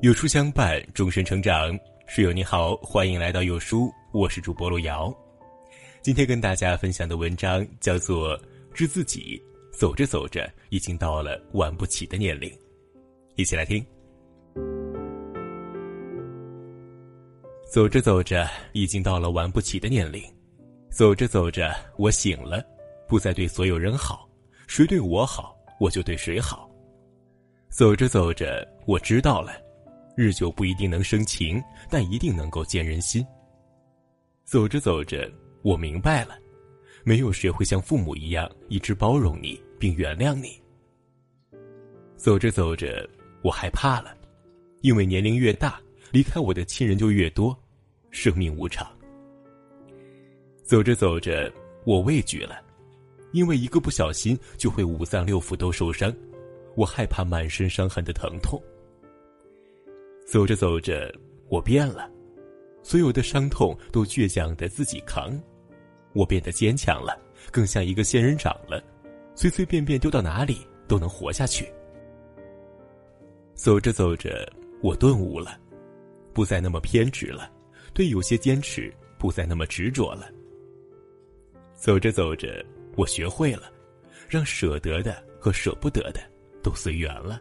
有书相伴，终身成长。室友你好，欢迎来到有书，我是主播路遥。今天跟大家分享的文章叫做《知自己》，走着走着，已经到了玩不起的年龄。一起来听。走着走着，已经到了玩不起的年龄。走着走着，我醒了，不再对所有人好，谁对我好，我就对谁好。走着走着，我知道了。日久不一定能生情，但一定能够见人心。走着走着，我明白了，没有谁会像父母一样一直包容你并原谅你。走着走着，我害怕了，因为年龄越大，离开我的亲人就越多，生命无常。走着走着，我畏惧了，因为一个不小心就会五脏六腑都受伤，我害怕满身伤痕的疼痛。走着走着，我变了，所有的伤痛都倔强的自己扛，我变得坚强了，更像一个仙人掌了，随随便便丢到哪里都能活下去。走着走着，我顿悟了，不再那么偏执了，对有些坚持不再那么执着了。走着走着，我学会了，让舍得的和舍不得的都随缘了。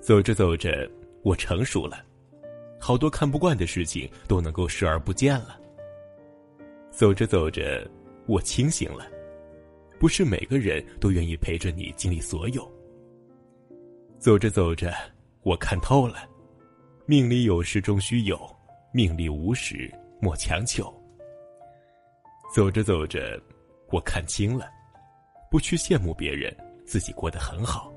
走着走着。我成熟了，好多看不惯的事情都能够视而不见了。走着走着，我清醒了，不是每个人都愿意陪着你经历所有。走着走着，我看透了，命里有时终须有，命里无时莫强求。走着走着，我看清了，不去羡慕别人，自己过得很好。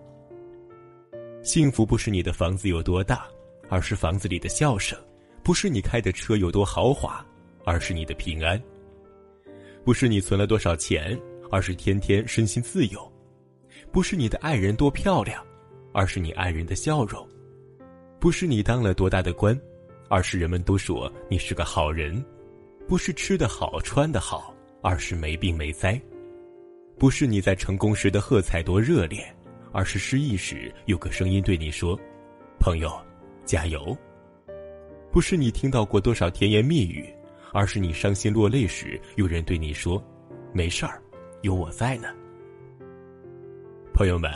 幸福不是你的房子有多大，而是房子里的笑声；不是你开的车有多豪华，而是你的平安；不是你存了多少钱，而是天天身心自由；不是你的爱人多漂亮，而是你爱人的笑容；不是你当了多大的官，而是人们都说你是个好人；不是吃得好穿得好，而是没病没灾；不是你在成功时的喝彩多热烈。而是失意时有个声音对你说：“朋友，加油。”不是你听到过多少甜言蜜语，而是你伤心落泪时有人对你说：“没事儿，有我在呢。”朋友们，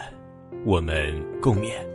我们共勉。